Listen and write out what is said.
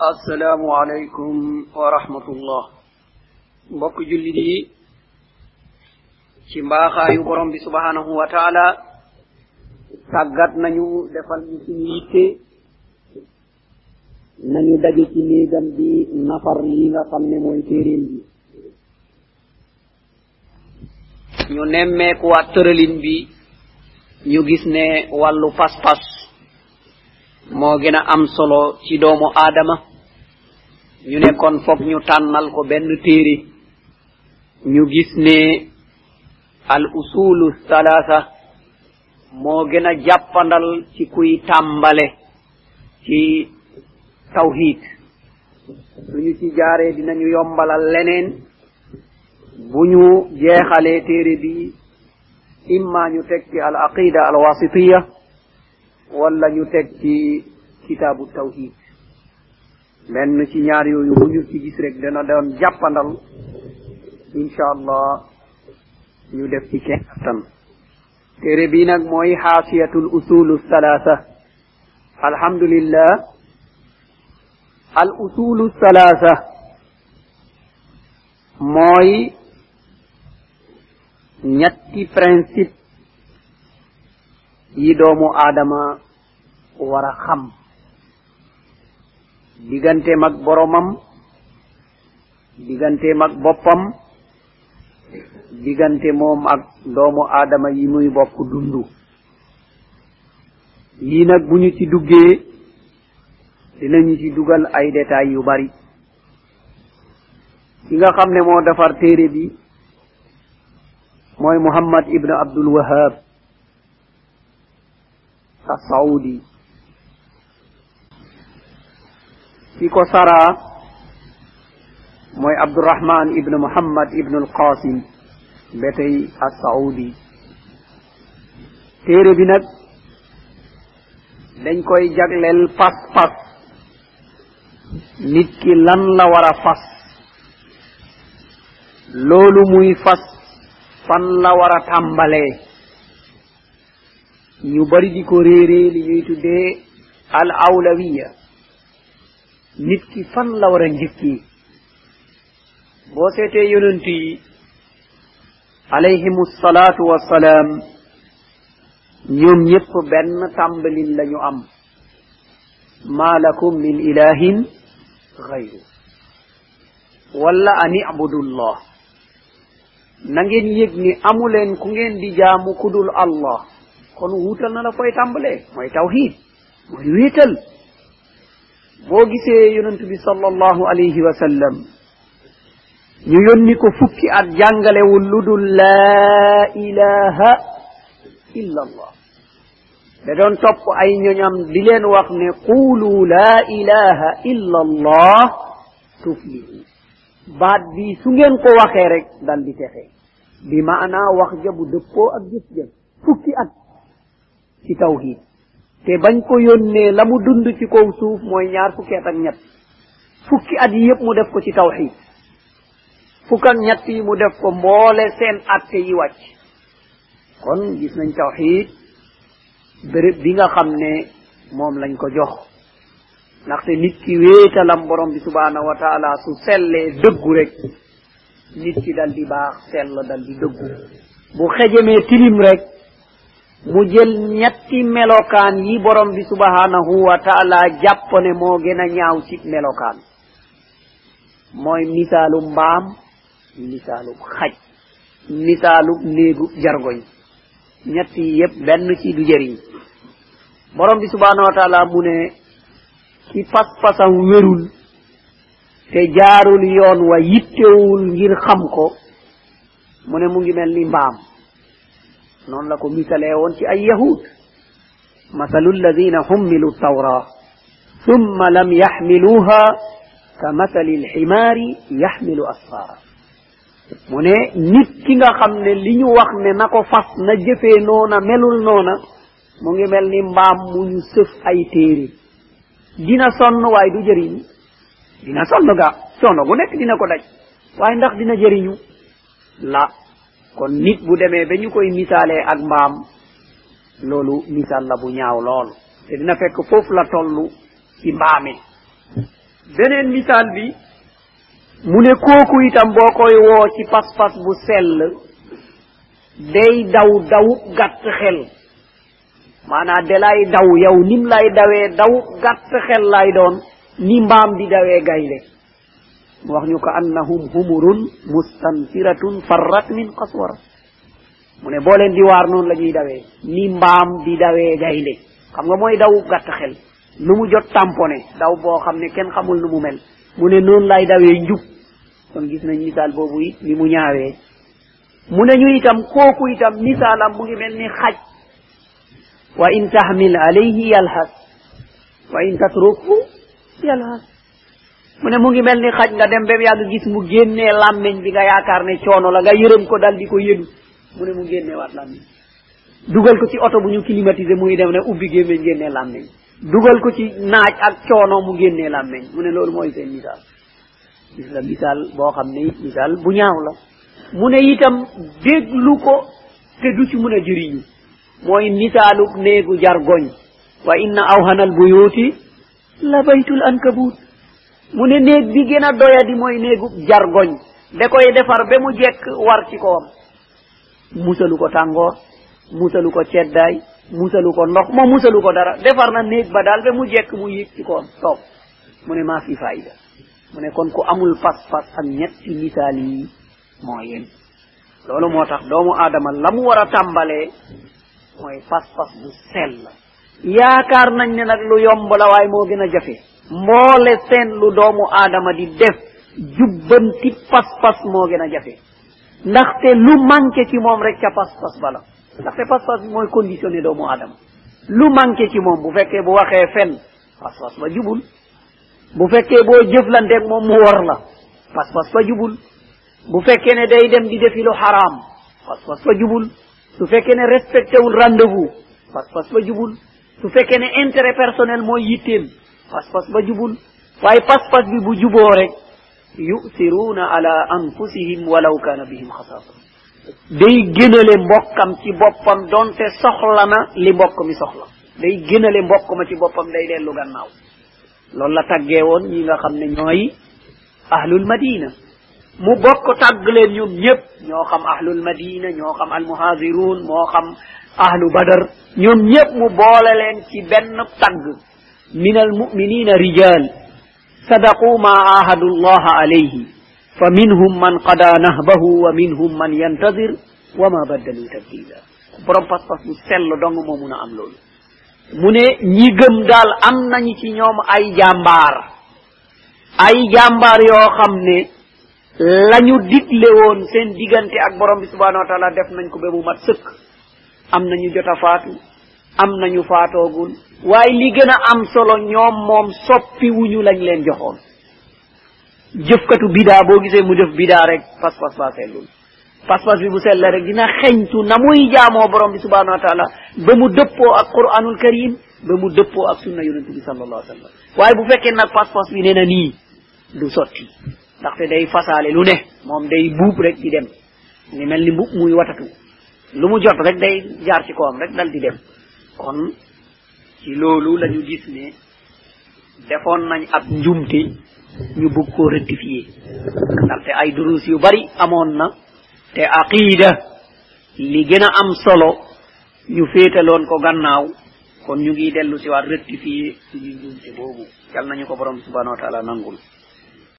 assalaamu aleykum wa rahmatullah. Mbokk jullit yi ci mbaaxaayu borom bi subhanahu wa taala tàggat nañu defal ñu suñu yitte. Nañu daje ci néegam bi nafar yi nga xam ne mooy téeréen bi. Ñu nemmeekuwaat tëralin bi. Ñu gis ne wàllu pas-pas moo gën a am solo ci doomu aadama. Ñu ne kon ñu tànnal ko benn téere ñu gis ne al usulu thalatha moo gën a jàppandal ci kuy tàmbale ci tawhid suñu ci jaaree dinañu yombalal leneen bu ñu jeexalee téere bi imma ñu teg ci al aqida al wasitiya wala ñu teg ci kitaabu tawhid benn ci ñaar yooyu bu ñu ci gis rek dana doon jàppandal insha allah ñu def ci kenttan téere bi nag mooy xaasiyatul usulu thalatha alhamdulillah al usulu thalatha mooy ñetti principe yi doomu aadama war a xam digganteem ak boromam digganteem ak boppam diggante moom ak doomu aadama yi muy bokk dundu. Yii nag bu ñu ci duggee dinañu ci dugal ay détails yu bari. Ki nga xam ne moo defar téere bi mooy muhammad ibnu abdul wahab as saudi ki ko sara mooy abdurahman ibn muhammad ibn alqasim ba tey as-saudi. Téere bi nag dañ koy jagleel pas-pas. Nit ki lan la fas? Loolu muy fas fan la war a tàmbalee? Ñu bari di ko réeree li al awlawiya nit ki fan la war a njëkki boo seetee yonent yi alayhimu salaatu wassalaam ñoom ñëpp benn tàmbalin lañu am maa lakum min ilahin gayru wala an ibudullah na ngeen yëg ni amuleen ku ngeen di jaamu kudul allah kon wuutal na la koy tàmbalee mooy tawhid mooy wéetal boo gisee yonent bi sallallahu alayhi wa sallam ñu yónni ko fukki at jàngalewul lu dul laa ilaha illa allah da doon topp ay ñoñam di leen wax ne qulu laa ilaha illa allah tuflihu. Baat bi su ngeen ko waxee rek dal di texe. Bi maanaa wax ja bu dëppoo ak jëf ja fukki at ci tawhid te bañ ko yónnee la mu dund ci kaw suuf mooy ñaar fukki at ak ñett. Fukki at yi yëpp mu def ko ci tawhid fukk ak yi mu def ko mboole seen atte yi wàcc. Kon gis nañ tawhid béréb bi nga xam ne moom lañ ko jox. Ndaxte nit ki wéetalam borom bi subhanahu wa taala su sellee dëggu rek nit ki dal di baax sell dal di dëggu. Bu xejemee tilim rek mu jël ñetti melokaan yi borom bi subhanahu wa taala jàpp ne moo gën a ñaaw ci melokaan. mooy misaalu mbaam misaalu xaj misaalu néegu jargoñ ñetti yépp benn ci du jëriñ. borom bi subhanahu wa taala mu ne ki pas-pasam wérul te jaarul yoon wa yittewul ngir xam ko mu ne mu ngi mel ni mbaam. Noonu la ko misalee woon ci ay yahud masalu alladina hummilu tawra thumma lam yaxmiluha ka masali alximaari yaxmilu asfara mu ne nit ki nga xam ne li ñu wax ne na ko fas na jëfee noona melul noona mu ngi mel ni mbaam mu ñu sëf ay téere dina sonn waaye du jëriñu dina sonn ga coono gu nekk dina ko daj waaye ndax dina jëriñu la kon nit bu demee ba ñu koy misaalee ak mbaam loolu misaal la bu ñaaw lool. Te dina fekk foofu la toll ci mbaame beneen misaal bi mu ne kooku itam boo koy woo ci pas-pas bu sell day daw dawub gàtt xel. Maanaam de lay daw yow nim lay dawee dawub gàtt xel lay doon ni mbaam di dawee gayle mu wax ñu ko annahum humurun mustanfiratun farrat min qaswara mu ne boo leen di waar noonu la ñuy dawee. ni mbaam di dawee gaynde. xam nga mooy daw gàtt xel. nu mu jot tamponé daw boo xam ne kenn xamul nu mu mel. mu ne noonu lay dawee njub. kon gis nañ misaal boobu it ni mu ñaawee. mu ne ñu itam kooku itam misaalam mu ngi mel ni xaj. wa in tahmil alayhi yalhas. wa in tatrukhu yalhas. mu ne mu ngi mel ni xaj nga dem ba yàgg gis mu génnee làmmeñ bi nga yaakaar ne coono la nga yërëm ko dal di ko yëdu. Mu ne mu génnee waat làmmeñ dugal ko ci oto bu ñu climatisé muy dem ne ubbi gémmeñ génnee làmmeñ dugal ko ci naaj ak coono mu génnee làmmeñ mu ne loolu mooy seen misaal. Gis la misaal boo xam ne it misaal bu ñaaw la. Mu ne itam déglu ko te du ci mun a jëriñu. Mooy misaalu néegu jargoñ. Wa inna awhanal albuyuti la baytul ankabut. mu ne néeg bi gën a doyadi mooy néegu jargoñ. Da koy defar ba mu jekk war ci kowam musalu ko tàngoor musalu ko ceddaay musalu ko ndox moo musalu ko dara. Defar na néeg ba daal ba mu jekk mu yëg ci kowam toog. Mu ne maa fi fayda. Mu ne kon ku amul pas-pas ak ñetti misaal yi moo yem. Loolu moo tax doomu aadama la mu war a tàmbalee mooy pas-pas bu sell. Yaakaar nañ ne nag lu yomb la waaye moo gën a jafe. Mboole seen lu doomu aadama di def jubbanti pas-pas moo gën a jafe. Ndaxte lu manqué ci moom rek ca pas-pas bala ndaxte pas-pas bi mooy conditionné doomu aadama lu manqué ci moom bu fekkee bu waxee fen pas-pas ba jubul. Bu fekkee boo jëflanteeg moom mu war la pas-pas ba jubul. Bu fekkee ne day dem di defi lu xaraam pas-pas ba jubul. Su fekkee ne respecté wul rendez-vous pas-pas ba jubul. Su fekkee ne intérêt personnel mooy yitteem pas-pas ba jubul. waaye pas-pas bi bu juboo rek yusiruuna ala anfusihim walaw kaana bihim xasaasa. day gënale mbokkam ci boppam donte soxla li mbokk mi soxla. day gënale mbokk ma ci boppam day dellu gannaaw. loolu la taggee woon nga xam ne ñooy ahlul madina. mu bokk tàgg leen ñoom ñëpp ñoo xam ahlul madina ñoo xam almuhaaziruun moo xam ahlu badar. ñoom ñëpp mu boole leen ci benn tagg min almuminina rijal. من ma ahadu llaha alayhi. Fa minhum man qada nahbahu wa minhum man yantadir wa ma baddalu tabdila borom pas-pas bu sell dong moo mun a am loolu. Mu ne ñi gëm daal am nañu ci ñoom ay jàmbaar. Ay jàmbaar yoo xam ne lañu digle woon seen diggante ak borom bi subhanahu wa taala def nañ ko ba mu mat sëkk. Am nañu jot a faatu. Am nañu faatoogul. waaye li gën a am solo ñoom moom soppi wuñu lañ leen joxoon. jëfkatu bidaa boo gisee mu def bidaa rek pas-pas baa pas-pas bi bu sell rek dina xeñtu na muy jaamoo borom bi subhanahu wa taala ba mu dëppoo ak quranul karim ba mu dëppoo ak sunna yonente bi alayhi wa sallam. waaye bu fekkee nag pas-pas bi nee na nii du sotti ndaxte day fasaale lu ne moom day buub rek di dem. ni mel ni mbub muy watatu. lu mu jot rek day jaar ci kawam rek dal di dem kon ci loolu la ñu gis ne defoon nañ ab njumte ñu bugg koo rectifier. ndaxte ay durus yu bari amoon na te aqida li gën a am solo ñu féetaloon ko gannaaw kon ñu ngi dellu si waat rectifier suñu njumte boobu. Yal nañu ko borom subhanahu wa taala nangul.